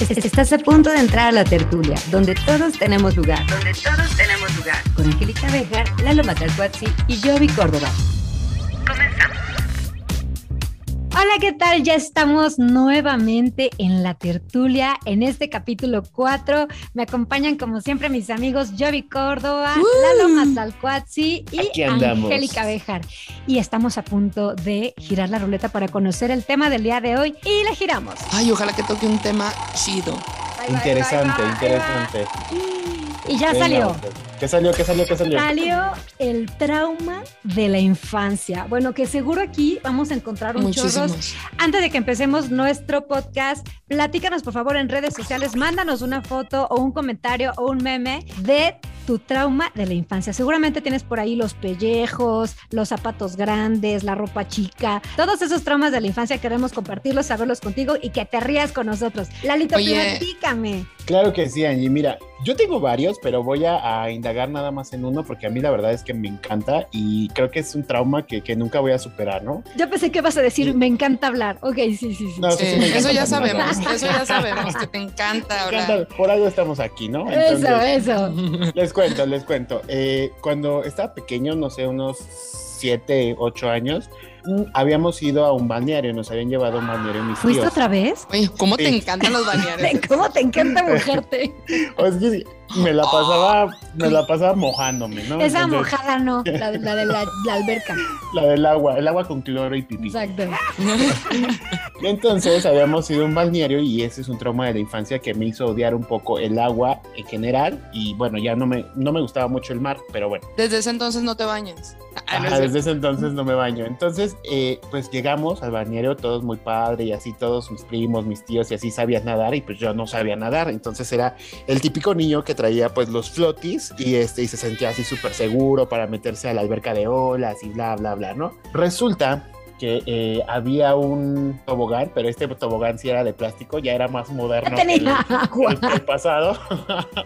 Estás a punto de entrar a la tertulia, donde todos tenemos lugar. Donde todos tenemos lugar. Con Angélica Bejar, Lalo Matalcuazzi y Jovi Córdoba. Hola, ¿qué tal? Ya estamos nuevamente en la tertulia en este capítulo 4. Me acompañan como siempre mis amigos Jovi Córdoba, Lalo Matalcuazzi y Angélica Bejar. Y estamos a punto de girar la ruleta para conocer el tema del día de hoy y la giramos. Ay, ojalá que toque un tema chido. Interesante, interesante. Y ya salió. ¿Qué salió? ¿Qué salió? ¿Qué salió? Salió el trauma de la infancia. Bueno, que seguro aquí vamos a encontrar un chorro. Antes de que empecemos nuestro podcast, platícanos por favor en redes sociales, mándanos una foto o un comentario o un meme de tu trauma de la infancia. Seguramente tienes por ahí los pellejos, los zapatos grandes, la ropa chica, todos esos traumas de la infancia queremos compartirlos, saberlos contigo y que te rías con nosotros. Lalito, platícame. Claro que sí, Angie. Mira, yo tengo varios, pero voy a, indagar nada más en uno porque a mí la verdad es que me encanta y creo que es un trauma que, nunca voy a superar, ¿no? Yo pensé que vas a decir, me encanta hablar. Ok, sí, sí, sí. eso, ya sabemos, eso ya sabemos, que te encanta hablar. por algo estamos aquí, ¿no? eso, eso. Les cuento, les cuento. Eh, cuando estaba pequeño, no sé, unos 7, 8 años, habíamos ido a un balneario, nos habían llevado a un balneario mis ¿Fuiste otra vez? Oye, ¿cómo te encantan los balnearios? ¿Cómo te encanta mojarte? o es que me la pasaba, me la pasaba mojándome, ¿no? Esa mojada no, la, de la, alberca. La del agua, el agua con cloro y pipí. Exacto. Entonces habíamos ido a un balneario y ese es un trauma de la infancia que me hizo odiar un poco el agua en general y bueno, ya no me, no me gustaba mucho el mar, pero bueno. Desde ese entonces no te bañas. Ajá, desde ese entonces no me baño. Entonces, eh, pues llegamos al bañero, todos muy padre y así todos mis primos, mis tíos y así sabían nadar y pues yo no sabía nadar. Entonces era el típico niño que traía pues los flotis y este y se sentía así súper seguro para meterse a la alberca de olas y bla, bla, bla, ¿no? Resulta que eh, había un tobogán, pero este tobogán sí era de plástico, ya era más moderno que el, pasado.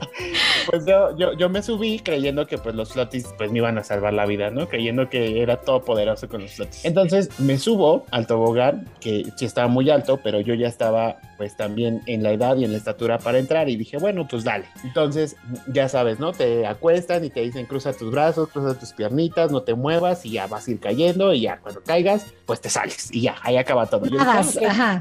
pues yo, yo, yo, me subí creyendo que pues los flotis pues me iban a salvar la vida, ¿no? Creyendo que era todopoderoso con los flotis. Entonces me subo al tobogán, que sí estaba muy alto, pero yo ya estaba pues también en la edad y en la estatura para entrar y dije, bueno, pues dale. Entonces, ya sabes, ¿no? Te acuestan y te dicen, cruza tus brazos, cruza tus piernitas, no te muevas y ya vas a ir cayendo y ya cuando caigas, pues te sales y ya, ahí acaba todo. Yo ajá.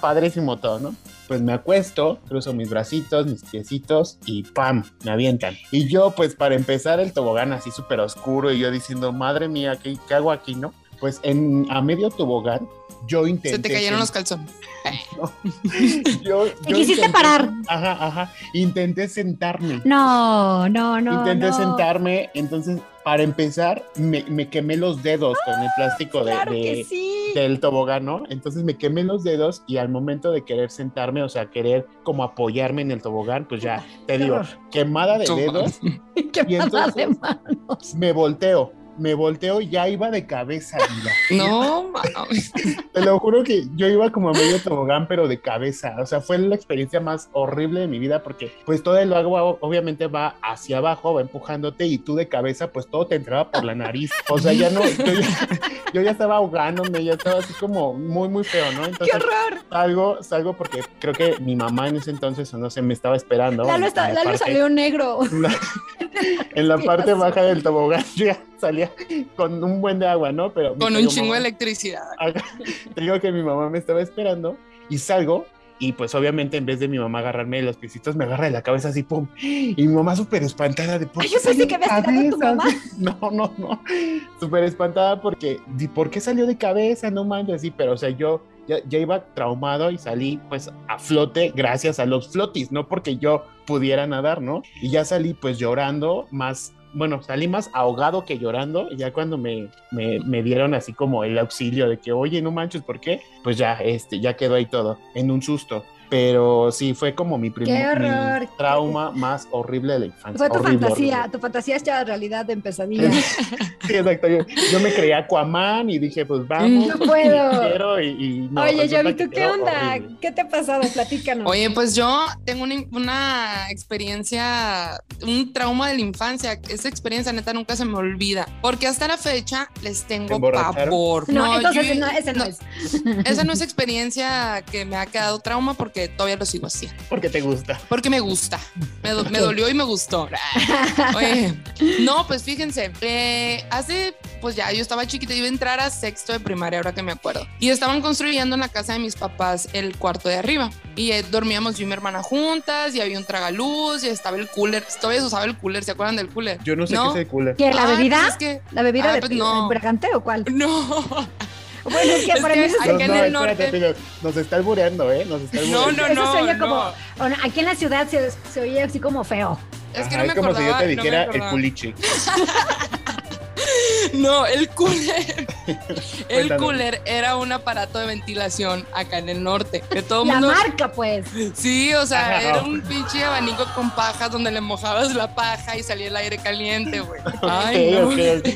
padrísimo todo, ¿no? Pues me acuesto, cruzo mis bracitos, mis piecitos y ¡pam! Me avientan. Y yo, pues para empezar el tobogán así súper oscuro y yo diciendo, madre mía, ¿qué, ¿qué hago aquí, no? Pues en, a medio tobogán yo intenté. Se te cayeron los calzones. yo, quisiste parar. Ajá, ajá. Intenté sentarme. No, no, no. Intenté sentarme, entonces para empezar me, quemé los dedos con el plástico de, del tobogán, ¿no? Entonces me quemé los dedos y al momento de querer sentarme, o sea, querer como apoyarme en el tobogán, pues ya, te digo, quemada de dedos. quemada de manos. Me volteo me volteo y ya iba de cabeza, No, Te lo juro que yo iba como a medio tobogán, pero de cabeza. O sea, fue la experiencia más horrible de mi vida porque pues todo el agua obviamente va hacia abajo, va empujándote y tú de cabeza pues todo te entraba por la nariz. O sea, ya no, yo ya, estaba ahogándome, ya estaba así como muy, muy feo, ¿no? Entonces, ¡Qué horror! Salgo, salgo porque creo que mi mamá en ese entonces, no sé, me estaba esperando. Lalo, está, salió negro. en la parte baja del tobogán ya salía con un buen de agua, ¿no? Pero con un chingo de electricidad. Te digo que mi mamá me estaba esperando y salgo y pues obviamente en vez de mi mamá agarrarme de los piecitos, me agarra de la cabeza así, pum. Y mi mamá súper espantada de por Ay, yo pensé que había tu mamá. No, no, no. Súper espantada porque, ¿por qué salió de cabeza? No manches, así, pero o sea, yo ya, ya, iba traumado y salí pues a flote gracias a los flotis, no porque yo pudiera nadar, ¿no? Y ya salí pues llorando, más bueno, salí más ahogado que llorando. Y ya cuando me, me, dieron así como el auxilio de que, oye, no manches, ¿por qué? Pues ya, este, ya quedó ahí todo, en un susto. Pero sí, fue como mi primer trauma más horrible de la infancia. Fue tu fantasía, tu fantasía es realidad en pesadilla. sí, exacto. Yo, me creía Aquaman y dije, pues vamos. No puedo. Oye, Javi, ¿tú qué onda? ¿Qué te ha pasado? Platícanos. Oye, pues yo tengo una, experiencia, un trauma de la infancia. Esa experiencia neta nunca se me olvida. Porque hasta la fecha les tengo pavor. No, entonces no, esa no, es. Esa no es experiencia que me ha quedado trauma porque todavía lo sigo así. Porque te gusta. Porque me gusta. Me, do- me dolió y me gustó. Oye, no, pues fíjense, eh, hace, pues ya yo estaba chiquita, iba a entrar a sexto de primaria, ahora que me acuerdo. Y estaban construyendo en la casa de mis papás el cuarto de arriba. Y eh, dormíamos yo y mi hermana juntas, y había un tragaluz, y estaba el cooler. Todavía se usaba el cooler, ¿se acuerdan del cooler? Yo no sé ¿No? qué es el cooler. ¿Qué, la Ay, bebida? pues es que- ¿La bebida Ah, de pues no. o cuál? No, Bueno, es que Es para que mí eso Acá en no, el espérate, norte. nos está albureando, ¿eh? Nos está no, albureando. no, Eso no. se oye no. como, bueno, aquí en la ciudad se, se oye así como feo. Es que Ajá, no me como si yo acordaba. te no dijera el acordaba. No, el cooler. el cooler era un aparato de ventilación acá en el norte. Que todo La mundo. marca, pues. Sí, o sea, Ajá. era un pinche abanico con pajas donde le mojabas la paja y salía el aire caliente, güey. Ay, no. ok, ok,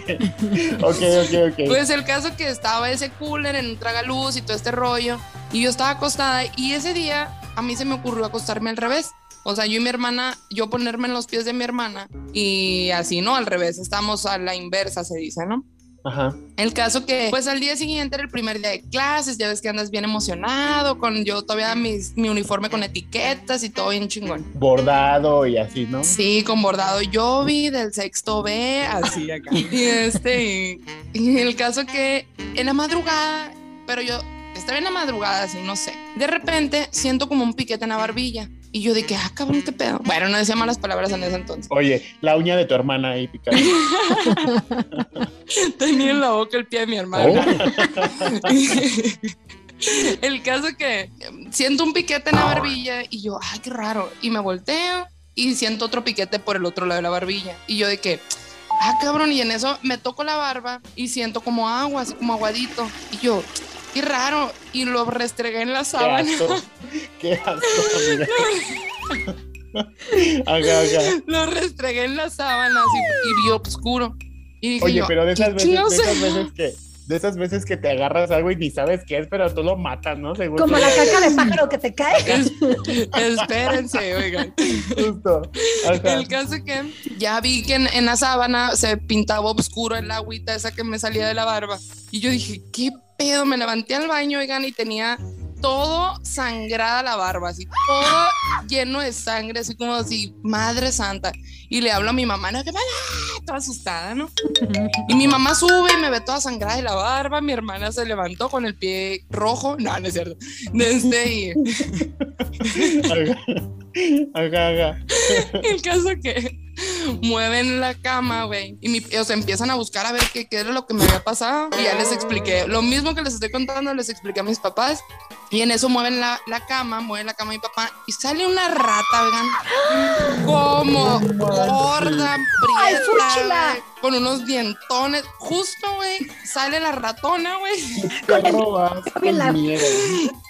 ok. Ok, ok, ok. Pues el caso que estaba ese cooler en un tragaluz y todo este rollo. Y yo estaba acostada y ese día a mí se me ocurrió acostarme al revés. O sea, yo y mi hermana, yo ponerme en los pies de mi hermana y así, ¿no? Al revés, estamos a la inversa, se dice, ¿no? Ajá. El caso que, pues al día siguiente era el primer día de clases, ya ves que andas bien emocionado, con yo todavía mis- mi uniforme con etiquetas y todo bien chingón. Bordado y así, ¿no? Sí, con bordado yo vi del sexto B, así acá. Y este, y, y el caso que en la madrugada, pero yo estaba en la madrugada, así, no sé. De repente siento como un piquete en la barbilla. Y yo de que, ah, cabrón, qué pedo. Bueno, no decía malas palabras en ese entonces. Oye, la uña de tu hermana ahí picada. Tenía en la boca el pie de mi hermano. Oh. el caso que siento un piquete en la barbilla y yo, ay, qué raro. Y me volteo y siento otro piquete por el otro lado de la barbilla. Y yo de que, ah, cabrón, y en eso me toco la barba y siento como agua, así como aguadito. Y yo, qué raro. Y lo restregué en la Qué sábana. asco. Qué asco. Ajá, ajá. Lo restregué en la sábana así, y vio oscuro. Y dije Oye, yo, pero de esas "¿Qué veces, de chingados esas es?". veces que, de esas veces que te agarras algo y ni sabes qué es, pero tú lo matas, ¿no? Según Como tú. la caca de pájaro que te cae. Es- espérense, oigan. Justo. Ajá. El caso es que ya vi que en, en la sábana se pintaba oscuro el agüita esa que me salía de la barba. Y yo dije, ¿qué pedo? Me levanté al baño, oigan, y tenía todo sangrada la barba, así, todo lleno de sangre, así como así, madre santa. Y le hablo a mi mamá, no, que pasa? Toda asustada, ¿no? Y mi mamá sube y me ve toda sangrada de la barba. Mi hermana se levantó con el pie rojo. No, no es cierto. Y Ajá. Ajá, ajá. el caso que mueven la cama, güey. Y mi- o sea, empiezan a buscar a ver qué, qué era lo que me había pasado. Y ya les expliqué. Lo mismo que les estoy contando, les expliqué a mis papás. Y en eso mueven la, la cama, mueven la cama de mi papá. Y sale una rata, vean. Como gorda, prieta, con unos dientones. Justo, güey, sale la ratona, güey.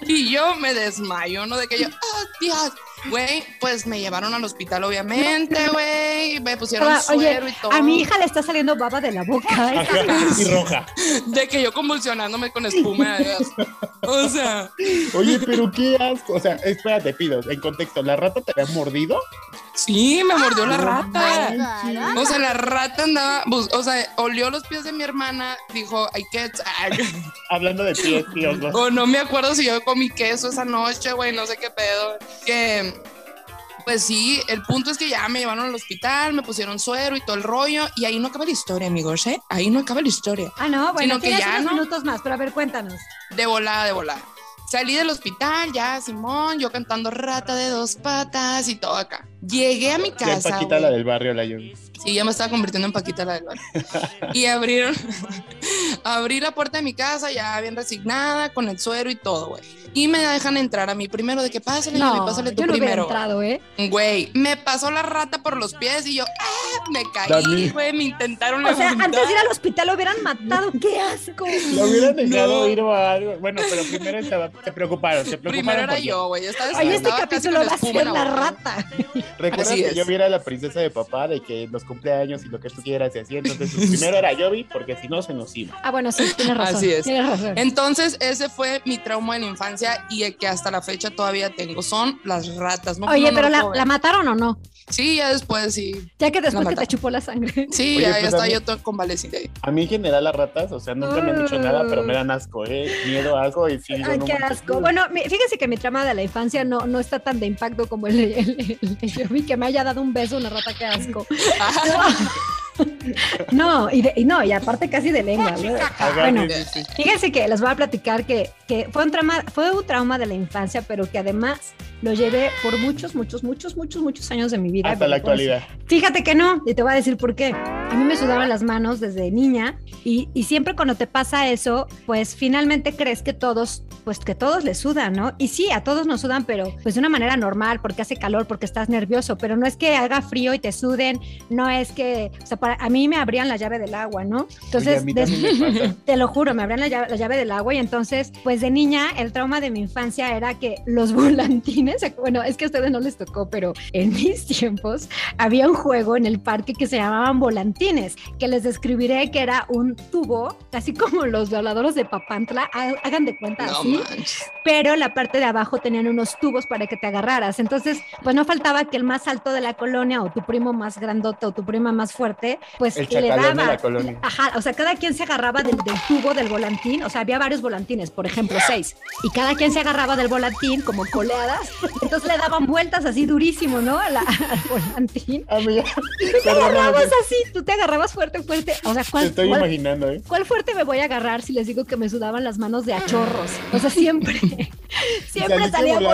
Y yo me desmayo, ¿no? De que yo, ¡oh, Dios! Güey, pues me llevaron al hospital, obviamente, güey. Me pusieron Ah, Oye, suero y todo. a mi hija le está saliendo baba de la boca. ¿eh? Ajá. Y roja. De que yo convulsionándome con espuma. O sea, Oye, pero qué asco. O sea, espérate, pido. En contexto, ¿la rata te había mordido? Sí, me mordió la No rata. manches. O sea, la rata andaba, o sea, olió los pies de mi hermana, dijo, hay que, Hablando de pies, tío. ¿no? o no me acuerdo si yo comí queso esa noche, güey, no sé qué pedo. Que, pues sí, el punto es que ya me llevaron al hospital, me pusieron suero y todo el rollo, y ahí no acaba la historia, amigos, ¿eh? Ahí no acaba la historia. Ah, no, bueno, Sino que ya, unos ¿no? minutos más, pero a ver, cuéntanos. De volada, de volada. Salí del hospital, ya, Simón, yo cantando rata de dos patas y todo acá. Llegué a mi Ya en casa. Paquita, la del barrio, la yo. Sí, ya me estaba convirtiendo en Paquita la del barrio. Y abrieron, abrí la puerta de mi casa ya bien resignada, con el suero y todo, güey. Y me dejan entrar a mí primero, de que pásale, No, pásale tú yo no primero. entrado, ¿eh? Güey, me pasó la rata por los pies y yo, ¡ah! Me caí, Dani. güey, me intentaron O sea, antes de ir al hospital lo hubieran matado. ¡Qué asco! Lo hubieran dejado No. ir o algo. Bueno, pero primero se preocuparon. Se preocuparon Primero era yo, güey. Oye, este capítulo va a ser en la rata. ¿Recuerdas Así que yo viera la princesa de papá de que los cumpleaños y lo que tú quieras y así? Entonces, pues, primero era Yobi, porque si no, se nos iba. Ah, bueno, sí, tienes razón. Así es. Tienes razón. Entonces, ese fue mi trauma de la infancia y el que hasta la fecha todavía tengo. Son las ratas. ¿no? Oye, No, no pero la, la mataron o no? Sí, ya después sí. Ya que escuché que te chupó la sangre. Sí, Oye, ya, pues, ya mí- yo todo convaleciente. A mí en general las ratas, o sea, nunca me han dicho nada, pero me dan asco, ¿eh? Miedo, asco y sí. Ay, no qué asco. Bueno, fíjese que mi trama de la infancia no, no está tan de impacto como el, el, que me haya dado un beso una rata, qué asco. No, y, de- y no, y aparte casi de lengua. Bueno. Fíjense que les voy a platicar que, que fue, un trauma, fue un trauma de la infancia, pero que además lo llevé por muchos, muchos, muchos, muchos, muchos años de mi vida. Hasta la pues, actualidad. Fíjate que no, y te voy a decir por qué. A mí me sudaban las manos desde niña y, y siempre cuando te pasa eso, pues finalmente crees que todos, pues que todos les sudan, ¿no? Y sí, a todos nos sudan, pero pues de una manera normal, porque hace calor, porque estás nervioso, pero no es que haga frío y te suden, no es que, o sea, para, a mí me abrían la llave del agua, ¿no? Entonces, te lo juro, me abrían la llave, la llave del agua y entonces, pues de niña, el trauma de mi infancia era que los volantines, bueno, es que a ustedes no les tocó, pero en mis tiempos había un juego en el parque que se llamaban volantines, que les describiré que era un tubo, así como los violadores de Papantla, ha- hagan de cuenta No así, pero la parte de abajo tenían unos tubos para que te agarraras. Entonces, pues no faltaba que el más alto de la colonia o tu primo más grandote o tu prima más fuerte, pues El le chacalón de daba. la colonia. Ajá, o sea, cada quien se agarraba del, del tubo del volantín, o sea, había varios volantines, por ejemplo, seis, y cada quien se agarraba del volantín como coleadas, entonces le daban vueltas así durísimo, ¿no? A la- al volantín. Amiga, Te perdóname, agarrabas así, tú te agarrabas fuerte, fuerte. O sea, te ¿cuál, estoy cuál- imaginando, ¿eh? ¿Cuál fuerte me voy a agarrar si les digo que me sudaban las manos de a chorros? O sea, siempre, siempre salía volando.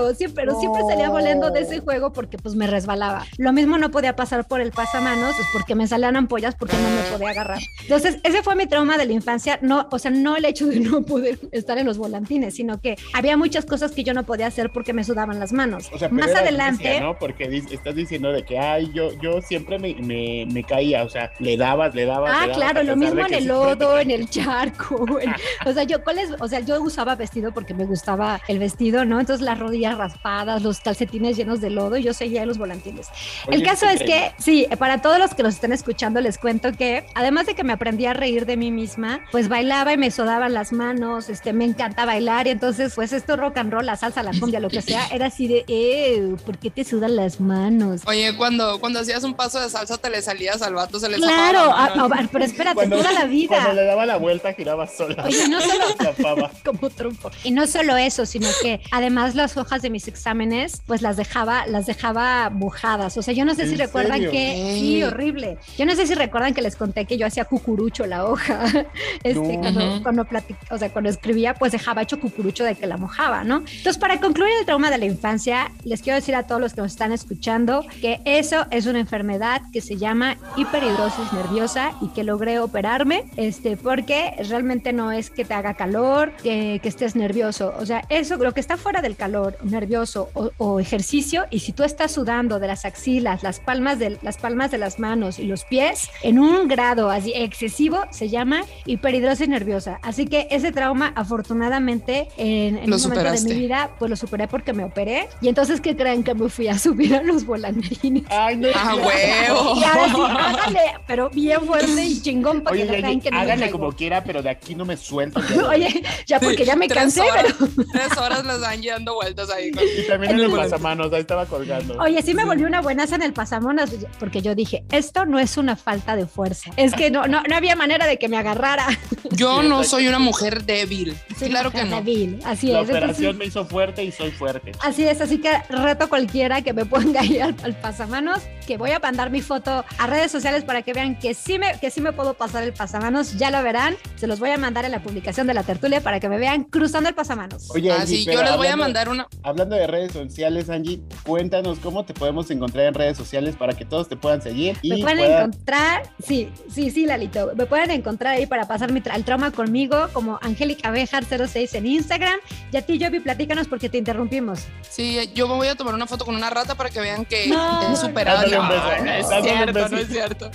volando, siempre, pero siempre salía volando de ese juego porque pues me resbalaba. Lo mismo no podía pasar por el pasamanos, pues porque me salían ampollas porque no me podía agarrar. Entonces, ese fue mi trauma de la infancia, no, o sea, no el hecho de no poder estar en los volantines, sino que había muchas cosas que yo no podía hacer porque me sudaban las manos. O sea, pero Más adelante. Porque estás diciendo de que, ay, yo, yo siempre me, me, me caía, o sea, le dabas, le dabas. Ah, le dabas, claro, lo mismo en el lodo, en el charco. en- o sea, yo, ¿cuál es? O sea, yo usaba vestido porque me gustaba el vestido, ¿no? Entonces las rodillas raspadas, los calcetines llenos de lodo, y yo seguía en los volantines. Oye, el caso es increíble. que, sí, para todos los que nos están escuchando, les cuento que además de que me aprendí a reír de mí misma, pues bailaba y me sudaban las manos, este, me encanta bailar, y entonces, pues esto rock and roll, la salsa, la cumbia, lo que sea, era así de, eh, ¿por qué te sudan las manos? Oye, cuando, cuando hacías un paso de salsa te le salías al vato, se le Claro, la ah, no, pero espérate, Cuando- toda la vida. Cuando le daba la vuelta, giraba sola. Oye, no solo, como trompo. Y no solo eso, sino que además las hojas de mis exámenes, pues las dejaba, las dejaba mojadas. O sea, yo no sé si ¿En recuerdan serio? que, sí, horrible. Yo no sé si recuerdan que les conté que yo hacía cucurucho la hoja. Este, No. cuando, cuando platic- o sea, cuando escribía, pues dejaba hecho cucurucho de que la mojaba, ¿no? Entonces, para concluir el trauma de la infancia, les quiero decir a todos los que nos están escuchando que eso es una enfermedad que se llama hiperhidrosis nerviosa y que logré operarme, este, porque realmente no es que te haga calor, que, que estés nervioso. O sea, eso, lo que está fuera del calor, nervioso o, o ejercicio, y si tú estás sudando de las axilas, las palmas de las palmas de las manos y los pies en un grado así excesivo, se llama hiperhidrosis nerviosa. Así que ese trauma, afortunadamente, en, en Lo un momento de superaste. mi vida, pues lo superé porque me operé. Y entonces, ¿qué creen que me fui a subir a los volantines? Ay, no. Ah, huevo. Y ahora sí, hágale, pero bien fuerte y chingón para Oye, que ya, no crean que no caigo. como quiera, pero de aquí no me suelto. Oye, ya porque ya me Tres cansé, horas, pero Tres horas les dan dando vueltas ahí. con- Y también En el pasamanos, ahí estaba colgando. Oye, sí me volví una buenaza en el pasamonas porque yo dije, esto no es una falta de fuerza. Es que no, no, no había manera de que me agarrara. Yo no soy una mujer débil. Claro que no. débil, Así La es. entonces- operación me hizo fuerte y soy fuerte. Así es, así que reto a cualquiera que me ponga ahí al, al pasamanos, que voy a mandar mi foto a redes sociales para que vean que sí, me, que sí me puedo pasar el pasamanos, ya lo verán, se los voy a mandar en la publicación de la tertulia para que me vean cruzando el pasamanos. Oye, Ah, Angie, yo les voy a mandar una. Hablando de redes sociales, Angie, cuéntanos cómo te podemos encontrar en redes sociales para que todos te puedan seguir y Me pueden puedan- encontrar, sí, sí, sí, Lalito. Me pueden encontrar ahí para pasar mi tra- el trauma conmigo como Angélica Bejar 06 en Instagram. Y a ti, Jovi, platícanos porque te interrumpimos. Sí, yo me voy a tomar una foto con una rata para que vean que No. he superado. No, no es cierto, no es cierto.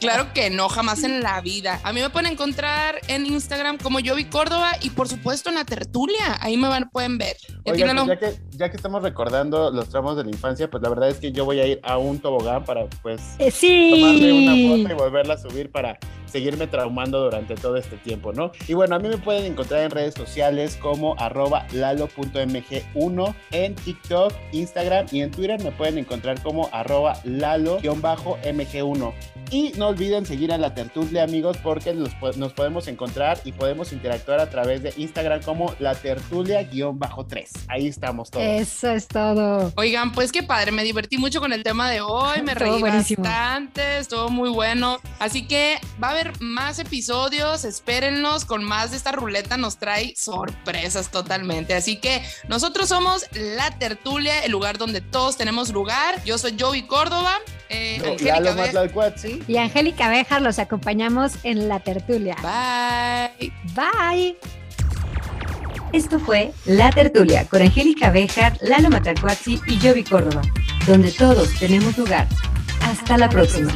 Claro que no, jamás en la vida. A mí me pueden encontrar en Instagram como Yovi Córdoba y por supuesto en la tertulia. Ahí me van, pueden ver. Oigan, pues ya que, ya que estamos recordando los tramos de la infancia, pues la verdad es que yo voy a ir a un tobogán para pues Eh, tomarme una sí. foto y volverla a subir para seguirme traumando durante todo este tiempo, ¿no? Y bueno, a mí me pueden encontrar en redes sociales como arroba lalo.mg1 en TikTok, Instagram y en Twitter me pueden encontrar como arroba lalo-mg1. Y no olviden seguir a la tertulia, amigos, porque nos, nos podemos encontrar y podemos interactuar a través de Instagram como la tertulia-3. Ahí estamos todos. Eso es todo. Oigan, pues qué padre, me divertí mucho con el tema de hoy, me reí bastante, estuvo muy bueno. Así que va a haber más episodios, espérennos con más de esta ruleta, nos trae sorpresas totalmente. Así que nosotros somos La Tertulia, el lugar donde todos tenemos lugar. Yo soy Joey Córdoba. Eh, y Angélica Bejar los acompañamos en La Tertulia. Bye. Bye. Esto fue La Tertulia con Angélica Bejar, Lalo Matacuazzi y Jovi Córdoba, donde todos tenemos lugar. Hasta la próxima.